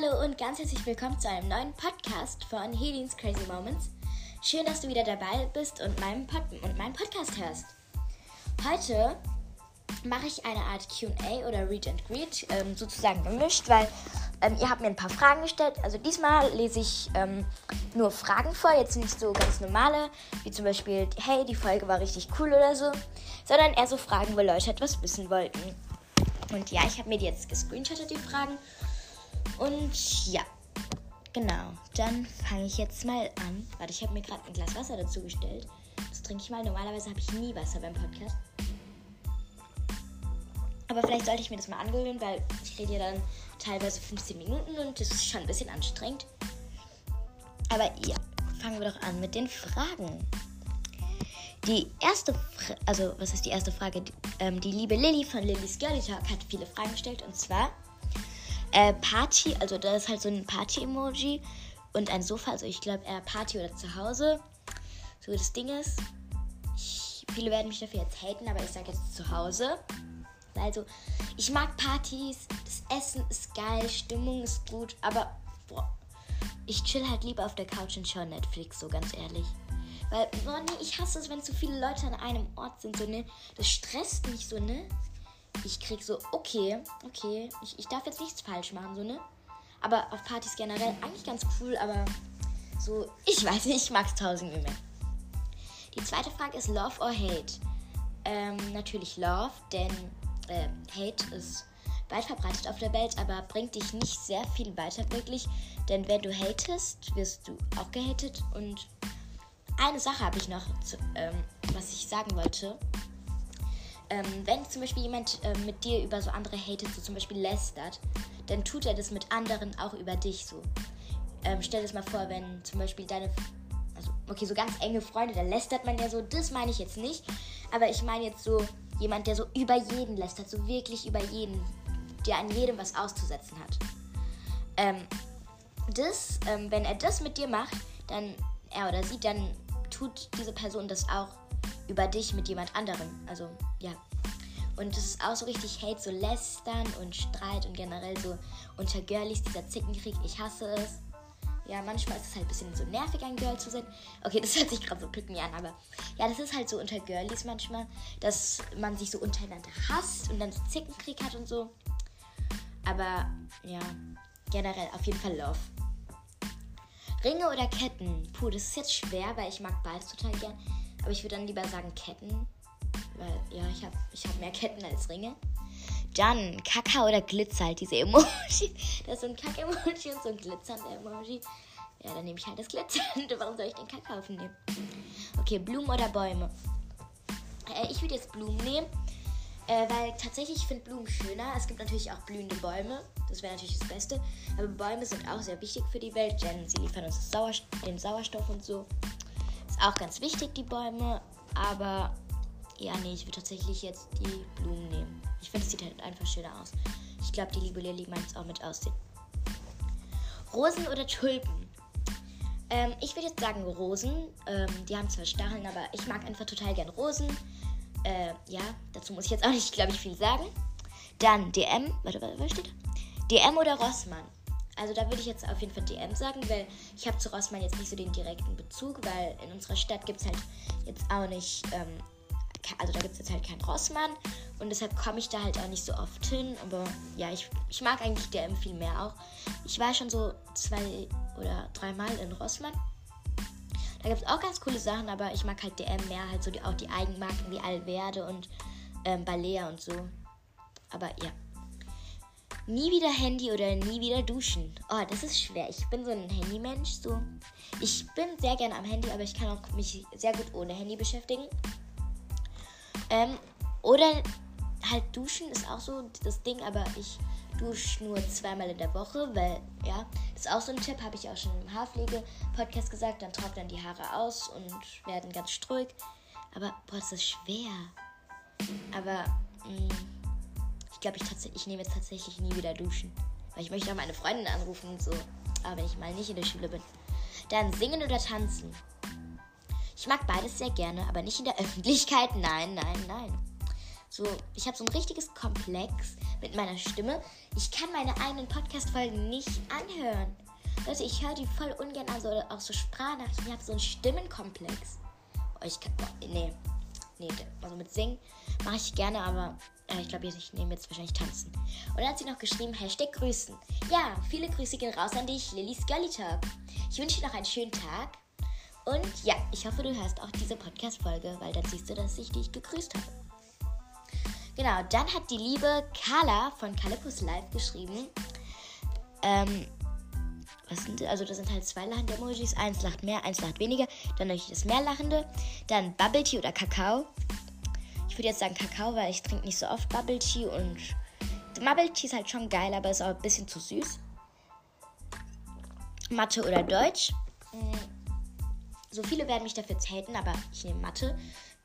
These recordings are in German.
Hallo und ganz herzlich willkommen zu einem neuen Podcast von Helins Crazy Moments. Schön, dass du wieder dabei bist und meinen, Pod und meinen Podcast hörst. Heute mache ich eine Art QA oder Read and Greet, ähm, sozusagen gemischt, weil ähm, ihr habt mir ein paar Fragen gestellt. Also diesmal lese ich ähm, nur Fragen vor, jetzt nicht so ganz normale, wie zum Beispiel, hey, die Folge war richtig cool oder so, sondern eher so Fragen, wo Leute etwas wissen wollten. Und ja, ich habe mir die jetzt gescreenshottet, die Fragen. Und ja, genau. Dann fange ich jetzt mal an. Warte, ich habe mir gerade ein Glas Wasser dazu gestellt. Das trinke ich mal. Normalerweise habe ich nie Wasser beim Podcast. Aber vielleicht sollte ich mir das mal angewöhnen, weil ich rede ja dann teilweise 15 Minuten und das ist schon ein bisschen anstrengend. Aber ja, fangen wir doch an mit den Fragen. Die erste, Fra also was ist die erste Frage? Die, ähm, die liebe Lilly von Lillys Girly Talk hat viele Fragen gestellt und zwar äh, Party, also da ist halt so ein Party-Emoji und ein Sofa, also ich glaube eher Party oder zu Hause. So das Ding ist, ich, viele werden mich dafür jetzt haten, aber ich sage jetzt zu Hause. Also, ich mag Partys, das Essen ist geil, Stimmung ist gut, aber boah, ich chill halt lieber auf der Couch und schaue Netflix, so ganz ehrlich. Weil, boah, nee, ich hasse es, wenn zu viele Leute an einem Ort sind, so, ne? Das stresst mich so, ne? Ich krieg so, okay, okay, ich, ich darf jetzt nichts falsch machen, so, ne? Aber auf Partys generell eigentlich ganz cool, aber so, ich weiß nicht, ich mag es tausend mehr. Die zweite Frage ist Love or Hate? Ähm, natürlich Love, denn äh, Hate ist weit verbreitet auf der Welt, aber bringt dich nicht sehr viel weiter wirklich. Denn wenn du hatest, wirst du auch gehatet. Und eine Sache habe ich noch, zu, ähm, was ich sagen wollte. Ähm, wenn zum Beispiel jemand äh, mit dir über so andere hatet, so zum Beispiel lästert, dann tut er das mit anderen auch über dich so. Ähm, stell dir das mal vor, wenn zum Beispiel deine, also okay, so ganz enge Freunde, da lästert man ja so, das meine ich jetzt nicht. Aber ich meine jetzt so, Jemand, der so über jeden lästert, so wirklich über jeden, der an jedem was auszusetzen hat. Ähm, das, ähm, wenn er das mit dir macht, dann, er oder sie, dann tut diese Person das auch über dich mit jemand anderem. Also, ja. Und das ist auch so richtig Hate, so Lästern und Streit und generell so unter Girlies, dieser Zickenkrieg. Ich hasse es. Ja, manchmal ist es halt ein bisschen so nervig, ein Girl zu sein. Okay, das hört sich gerade so pick me an, aber ja, das ist halt so unter Girlies manchmal, dass man sich so untereinander hasst und dann so Zickenkrieg hat und so. Aber ja, generell auf jeden Fall Love. Ringe oder Ketten? Puh, das ist jetzt schwer, weil ich mag beides total gern. Aber ich würde dann lieber sagen Ketten. Weil, ja, ich habe ich hab mehr Ketten als Ringe. Dann Kaka oder Glitzer, halt diese Emoji. Das ist so ein Kack-Emoji und so ein glitzernder Emoji. Ja, dann nehme ich halt das Glitzernde. Warum soll ich den Kakao nehmen? Okay, Blumen oder Bäume? Äh, ich würde jetzt Blumen nehmen, äh, weil tatsächlich ich finde Blumen schöner. Es gibt natürlich auch blühende Bäume. Das wäre natürlich das Beste. Aber Bäume sind auch sehr wichtig für die Welt, denn sie liefern uns Sauerst den Sauerstoff und so. Auch ganz wichtig, die Bäume. Aber ja, nee, ich würde tatsächlich jetzt die Blumen nehmen. Ich finde, es sieht halt einfach schöner aus. Ich glaube, die liebe Lilly meint es auch mit aussehen. Rosen oder Tulpen? Ähm, ich würde jetzt sagen Rosen. Ähm, die haben zwar Stacheln, aber ich mag einfach total gern Rosen. Äh, ja, dazu muss ich jetzt auch nicht, glaube ich, viel sagen. Dann DM. Warte, warte, was steht DM oder Rossmann? Also da würde ich jetzt auf jeden Fall DM sagen, weil ich habe zu Rossmann jetzt nicht so den direkten Bezug, weil in unserer Stadt gibt es halt jetzt auch nicht ähm, also da gibt es jetzt halt keinen Rossmann und deshalb komme ich da halt auch nicht so oft hin. Aber ja, ich, ich mag eigentlich DM viel mehr auch. Ich war schon so zwei oder dreimal in Rossmann. Da gibt es auch ganz coole Sachen, aber ich mag halt DM mehr, halt so die, auch die Eigenmarken wie Alverde und ähm, Balea und so. Aber ja. Nie wieder Handy oder nie wieder duschen. Oh, das ist schwer. Ich bin so ein Handymensch. So. Ich bin sehr gerne am Handy, aber ich kann auch mich sehr gut ohne Handy beschäftigen. Ähm, oder halt duschen ist auch so das Ding, aber ich dusche nur zweimal in der Woche, weil, ja, das ist auch so ein Tipp, habe ich auch schon im Haarpflege-Podcast gesagt, dann trocknen die Haare aus und werden ganz struig. Aber, boah, das ist schwer. Aber, mh, mm, ich glaube, ich, ich nehme jetzt tatsächlich nie wieder duschen. Weil ich möchte auch meine Freundin anrufen und so. Aber wenn ich mal nicht in der Schule bin. Dann singen oder tanzen. Ich mag beides sehr gerne, aber nicht in der Öffentlichkeit. Nein, nein, nein. So, ich habe so ein richtiges Komplex mit meiner Stimme. Ich kann meine eigenen Podcast-Folgen nicht anhören. Leute, ich höre die voll ungern an, so, auch so Sprachnachrichten. Ich habe so einen Stimmenkomplex. Oh, ich kann. Oh, nee. Nee, also mit Singen mache ich gerne, aber äh, ich glaube, ich nehme jetzt wahrscheinlich tanzen. Und dann hat sie noch geschrieben, Hashtag Grüßen. Ja, viele Grüße gehen raus an dich, Lillys Girly Talk. Ich wünsche dir noch einen schönen Tag. Und ja, ich hoffe, du hörst auch diese Podcast-Folge, weil dann siehst du, dass ich dich gegrüßt habe. Genau, dann hat die liebe Carla von Calipus Live geschrieben. Ähm, was sind, also das sind halt zwei lachende Emojis. Eins lacht mehr, eins lacht weniger. Dann natürlich das mehr lachende. Dann Bubble Tea oder Kakao. Würde jetzt sagen Kakao, weil ich trinke nicht so oft Bubble Tea und Bubble Tea ist halt schon geil, aber ist auch ein bisschen zu süß. Mathe oder Deutsch. Mm. So viele werden mich dafür haten, aber ich nehme Mathe,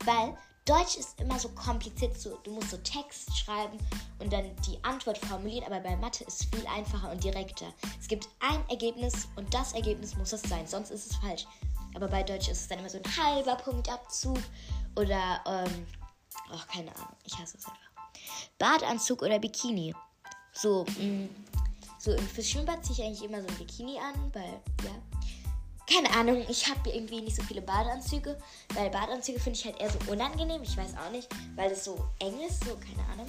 weil Deutsch ist immer so kompliziert. So, du musst so Text schreiben und dann die Antwort formulieren, aber bei Mathe ist es viel einfacher und direkter. Es gibt ein Ergebnis und das Ergebnis muss es sein, sonst ist es falsch. Aber bei Deutsch ist es dann immer so ein halber Punktabzug oder, ähm, ach, keine Ahnung, ich hasse es einfach. Badeanzug oder Bikini. So, mh, mm, so fürs Schwimmbad ziehe ich eigentlich immer so ein Bikini an, weil, ja, keine Ahnung, ich habe irgendwie nicht so viele Badeanzüge, weil Badeanzüge finde ich halt eher so unangenehm. Ich weiß auch nicht, weil es so eng ist, so keine Ahnung.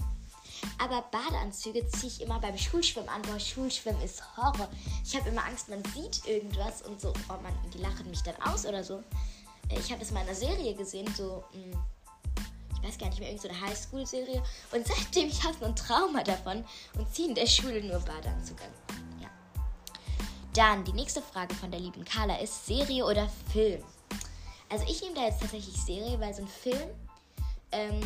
Aber Badeanzüge ziehe ich immer beim Schulschwimmen an. Boah, Schulschwimmen ist Horror. Ich habe immer Angst, man sieht irgendwas und so, oh man, die lachen mich dann aus oder so. Ich habe es mal in einer Serie gesehen, so, hm, ich weiß gar nicht mehr, irgendeine so Highschool-Serie. Und seitdem ich habe so ein Trauma davon und ziehe in der Schule nur Badeanzug an. Dann die nächste Frage von der lieben Carla ist Serie oder Film? Also ich nehme da jetzt tatsächlich Serie, weil so ein Film, ähm,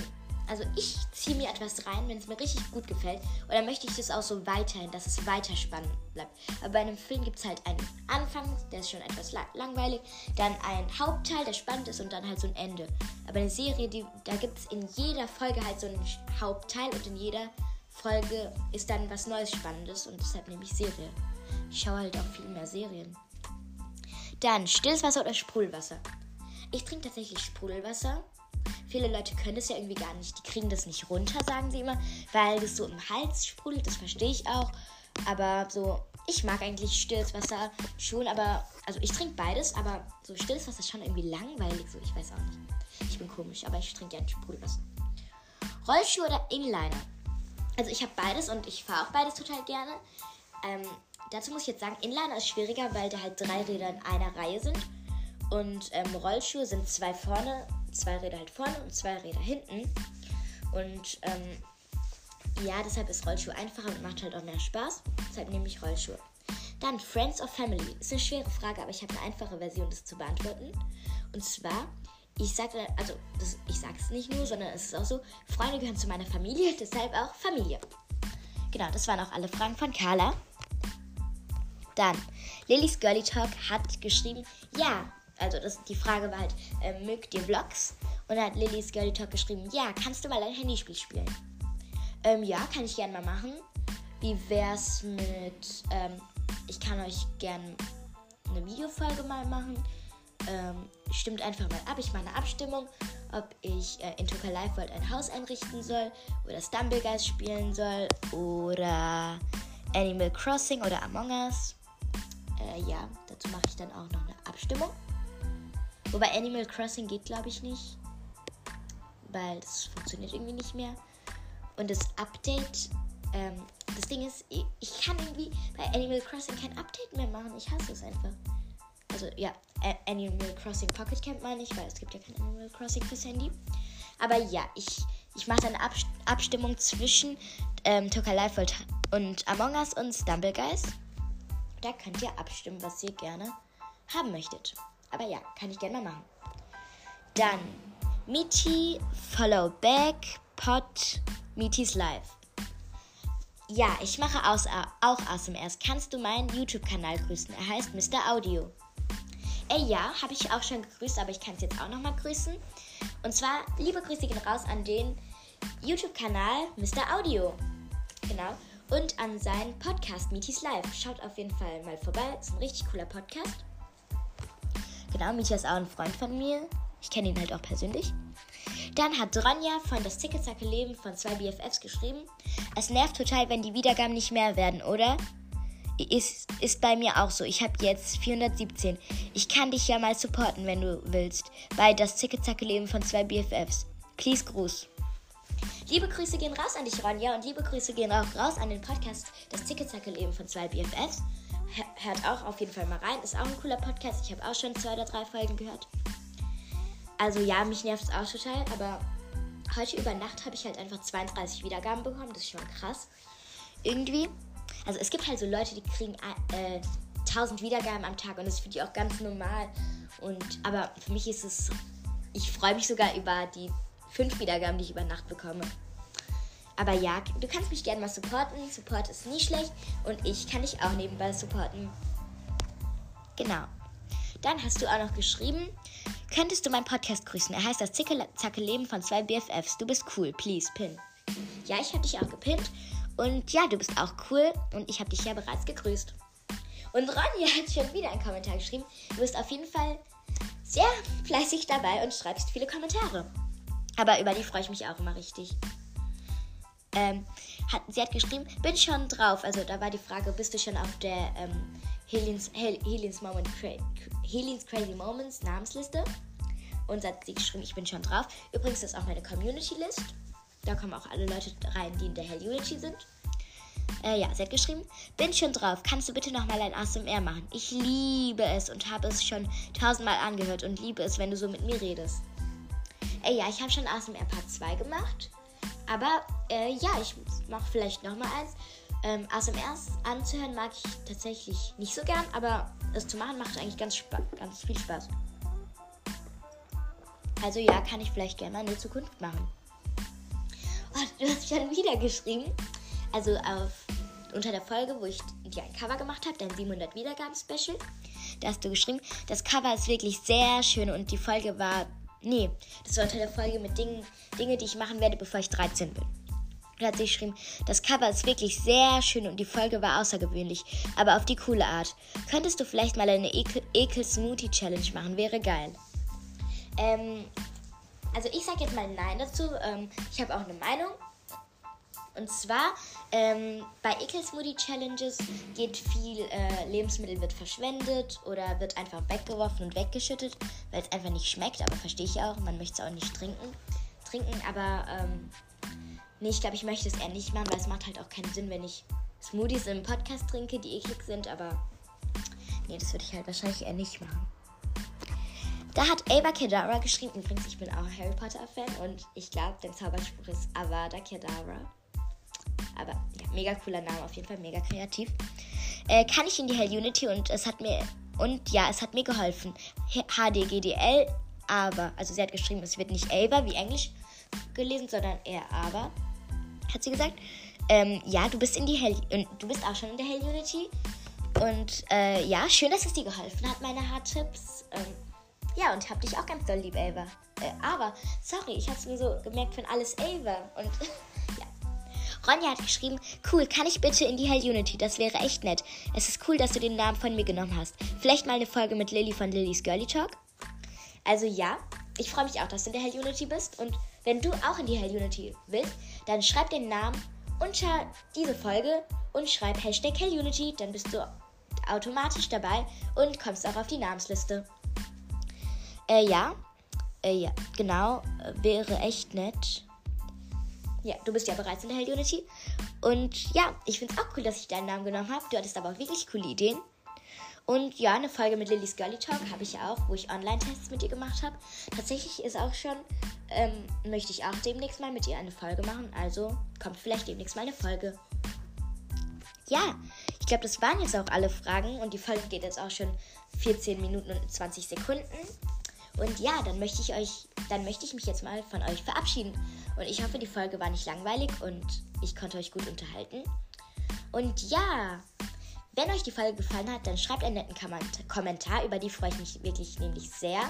also ich ziehe mir etwas rein, wenn es mir richtig gut gefällt. Und dann möchte ich das auch so weiterhin, dass es weiter spannend bleibt. Aber bei einem Film gibt es halt einen Anfang, der ist schon etwas langweilig, dann einen Hauptteil, der spannend ist und dann halt so ein Ende. Aber eine Serie, die, da gibt es in jeder Folge halt so einen Hauptteil und in jeder Folge ist dann was Neues Spannendes und deshalb nehme ich Serie. Ich schaue halt auch viel mehr Serien. Dann stilles Wasser oder Sprudelwasser. Ich trinke tatsächlich Sprudelwasser. Viele Leute können das ja irgendwie gar nicht. Die kriegen das nicht runter, sagen sie immer, weil das so im Hals sprudelt. Das verstehe ich auch. Aber so, ich mag eigentlich stilles Wasser schon, aber, also ich trinke beides, aber so stilles Wasser ist schon irgendwie langweilig. So, ich weiß auch nicht. Ich bin komisch, aber ich trinke gerne Sprudelwasser. Rollschuhe oder Inliner? Also ich habe beides und ich fahre auch beides total gerne. Ähm, Dazu muss ich jetzt sagen, Inliner ist schwieriger, weil da halt drei Räder in einer Reihe sind. Und ähm, Rollschuhe sind zwei vorne, zwei Räder halt vorne und zwei Räder hinten. Und ähm, ja, deshalb ist Rollschuh einfacher und macht halt auch mehr Spaß. Deshalb nehme ich Rollschuhe. Dann Friends or Family. Ist eine schwere Frage, aber ich habe eine einfache Version, das zu beantworten. Und zwar, ich sage, also das, ich sage es nicht nur, sondern es ist auch so, Freunde gehören zu meiner Familie, deshalb auch Familie. Genau, das waren auch alle Fragen von Carla. Dann, Lillys Girly Talk hat geschrieben, ja, also das, die Frage war halt, äh, mögt ihr Vlogs? Und dann hat Lillys Girly Talk geschrieben, ja, kannst du mal ein Handyspiel spielen? Ähm, ja, kann ich gerne mal machen. Wie wär's mit, ähm, ich kann euch gerne eine Videofolge mal machen. Ähm, stimmt einfach mal ab. Ich mache eine Abstimmung, ob ich äh, in Toka Live World ein Haus einrichten soll oder Stumbleguys spielen soll oder Animal Crossing oder Among Us. Äh, ja, dazu mache ich dann auch noch eine Abstimmung. Wobei Animal Crossing geht, glaube ich, nicht. Weil das funktioniert irgendwie nicht mehr. Und das Update, ähm, das Ding ist, ich kann irgendwie bei Animal Crossing kein Update mehr machen. Ich hasse es einfach. Also ja, Animal Crossing Pocket Camp meine ich, weil es gibt ja kein Animal Crossing fürs Handy. Aber ja, ich, ich mache eine Ab Abstimmung zwischen ähm, Toka Life World und Among Us und Stumbleguys. Da könnt ihr abstimmen, was ihr gerne haben möchtet. Aber ja, kann ich gerne mal machen. Dann Meaty, Follow Back, Pot, Meaty's Live. Ja, ich mache aus, auch ASMRs. Kannst du meinen YouTube-Kanal grüßen? Er heißt Mr. Audio. Äh, ja, habe ich auch schon gegrüßt, aber ich kann es jetzt auch nochmal grüßen. Und zwar, liebe Grüße gehen raus an den YouTube-Kanal Mr. Audio. Genau und an seinen Podcast Mitis Live. Schaut auf jeden Fall mal vorbei. Ist ein richtig cooler Podcast. Genau, Mietja ist auch ein Freund von mir. Ich kenne ihn halt auch persönlich. Dann hat Ronja von das Tickezacke Leben von zwei BFFs geschrieben. Es nervt total, wenn die Wiedergaben nicht mehr werden, oder? Ist, ist bei mir auch so. Ich habe jetzt 417. Ich kann dich ja mal supporten, wenn du willst. Bei das Tickezacke Leben von zwei BFFs. Please Gruß. Liebe Grüße gehen raus an dich, Ronja, und liebe Grüße gehen auch raus an den Podcast Das Tickezacke Leben von zwei BFFs. Hört auch auf jeden Fall mal rein. Ist auch ein cooler Podcast. Ich habe auch schon zwei oder drei Folgen gehört. Also ja, mich nervt es auch total, aber heute über Nacht habe ich halt einfach 32 Wiedergaben bekommen. Das ist schon krass. Irgendwie. Also es gibt halt so Leute, die kriegen äh, 1000 Wiedergaben am Tag und das finde ich auch ganz normal. Und aber für mich ist es, ich freue mich sogar über die 5 Wiedergaben, die ich über Nacht bekomme. Aber ja, du kannst mich gerne mal supporten. Support ist nie schlecht und ich kann dich auch nebenbei supporten. Genau. Dann hast du auch noch geschrieben, könntest du meinen Podcast grüßen? Er heißt das Zicke Leben von zwei BFFs. Du bist cool, please, pin. Ja, ich habe dich auch gepinnt und ja, du bist auch cool und ich habe dich ja bereits gegrüßt. Und Ronja hat schon wieder einen Kommentar geschrieben. Du bist auf jeden Fall sehr fleißig dabei und schreibst viele Kommentare. Aber über die freue ich mich auch immer richtig. Ähm, hat, sie hat geschrieben, bin schon drauf. Also da war die Frage, bist du schon auf der ähm, Helens, Hel, Helens, Moment, Helens Crazy Moments Namensliste? Und hat sie geschrieben, ich bin schon drauf. Übrigens ist auch meine Community-List. Da kommen auch alle Leute rein, die in der Hell Unity sind. Äh, ja, sie hat geschrieben, bin schon drauf. Kannst du bitte nochmal ein ASMR machen? Ich liebe es und habe es schon tausendmal angehört und liebe es, wenn du so mit mir redest. Äh, ja, ich habe schon ASMR Part 2 gemacht. Aber äh, ja, ich mache vielleicht nochmal eins. Ähm, ASMRs anzuhören mag ich tatsächlich nicht so gern, aber es zu machen macht eigentlich ganz, ganz viel Spaß. Also ja, kann ich vielleicht gerne mal in der Zukunft machen. Oh, du hast schon wieder geschrieben. Also auf, unter der Folge, wo ich dir ein Cover gemacht habe, dein 700 Wiedergaben-Special, da hast du geschrieben, das Cover ist wirklich sehr schön und die Folge war Nee, das war unter der Folge mit Dingen, Dinge, die ich machen werde, bevor ich 13 bin. Da hat sie geschrieben, das Cover ist wirklich sehr schön und die Folge war außergewöhnlich, aber auf die coole Art. Könntest du vielleicht mal eine Ekel-Smoothie-Challenge machen? Wäre geil. Ähm, also ich sag jetzt mal Nein dazu. Ähm, ich habe auch eine Meinung. Und zwar ähm, bei Ekel Smoothie Challenges geht viel äh, Lebensmittel wird verschwendet oder wird einfach weggeworfen und weggeschüttet, weil es einfach nicht schmeckt. Aber verstehe ich auch, man möchte es auch nicht trinken. Trinken, aber ähm, nee, ich glaube, ich möchte es eher nicht machen, weil es macht halt auch keinen Sinn, wenn ich Smoothies im Podcast trinke, die eklig sind. Aber nee, das würde ich halt wahrscheinlich eher nicht machen. Da hat Ava Kedavra geschrieben. Übrigens, ich bin auch Harry Potter Fan und ich glaube, der Zauberspruch ist Avada Kedavra. Aber ja, mega cooler Name, auf jeden Fall mega kreativ. Äh, kann ich in die Hell Unity und es hat mir und ja, es hat mir geholfen. HDGDL, aber, also sie hat geschrieben, es wird nicht Ava wie Englisch gelesen, sondern eher aber, hat sie gesagt. Ähm, ja, du bist in die Hell und du bist auch schon in der Hell Unity. Und äh, ja, schön, dass es dir geholfen hat, meine Haartipps. Ähm, ja, und hab dich auch ganz doll lieb, Ava. Äh, aber, sorry, ich hab's mir so gemerkt von alles Ava. Und Ronja hat geschrieben, cool, kann ich bitte in die Hell Unity? Das wäre echt nett. Es ist cool, dass du den Namen von mir genommen hast. Vielleicht mal eine Folge mit Lilly von Lillys Girly Talk? Also ja, ich freue mich auch, dass du in der Hell Unity bist. Und wenn du auch in die Hell Unity willst, dann schreib den Namen unter diese Folge und schreib Hashtag Hell Unity. Dann bist du automatisch dabei und kommst auch auf die Namensliste. Äh, ja. Äh, ja, genau. Äh, wäre echt nett ja, du bist ja bereits in der Hell Unity. Und ja, ich finde es auch cool, dass ich deinen Namen genommen habe. Du hattest aber auch wirklich coole Ideen. Und ja, eine Folge mit Lillys Girly Talk habe ich ja auch, wo ich Online-Tests mit ihr gemacht habe. Tatsächlich ist auch schon, ähm, möchte ich auch demnächst mal mit ihr eine Folge machen. Also kommt vielleicht demnächst mal eine Folge. Ja, ich glaube, das waren jetzt auch alle Fragen und die Folge geht jetzt auch schon 14 Minuten und 20 Sekunden. Und ja, dann möchte ich euch, dann möchte ich mich jetzt mal von euch verabschieden. Und ich hoffe, die Folge war nicht langweilig und ich konnte euch gut unterhalten. Und ja, wenn euch die Folge gefallen hat, dann schreibt einen netten Kommentar, über die freue ich mich wirklich nämlich sehr.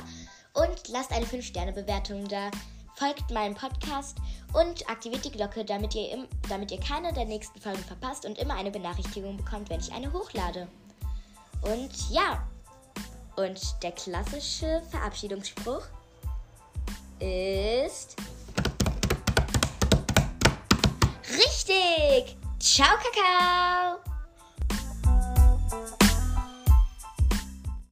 Und lasst eine 5-Sterne-Bewertung da, folgt meinem Podcast und aktiviert die Glocke, damit ihr, im, damit ihr keine der nächsten Folgen verpasst und immer eine Benachrichtigung bekommt, wenn ich eine hochlade. Und ja, und der klassische Verabschiedungsspruch ist richtig. Ciao, Kakao.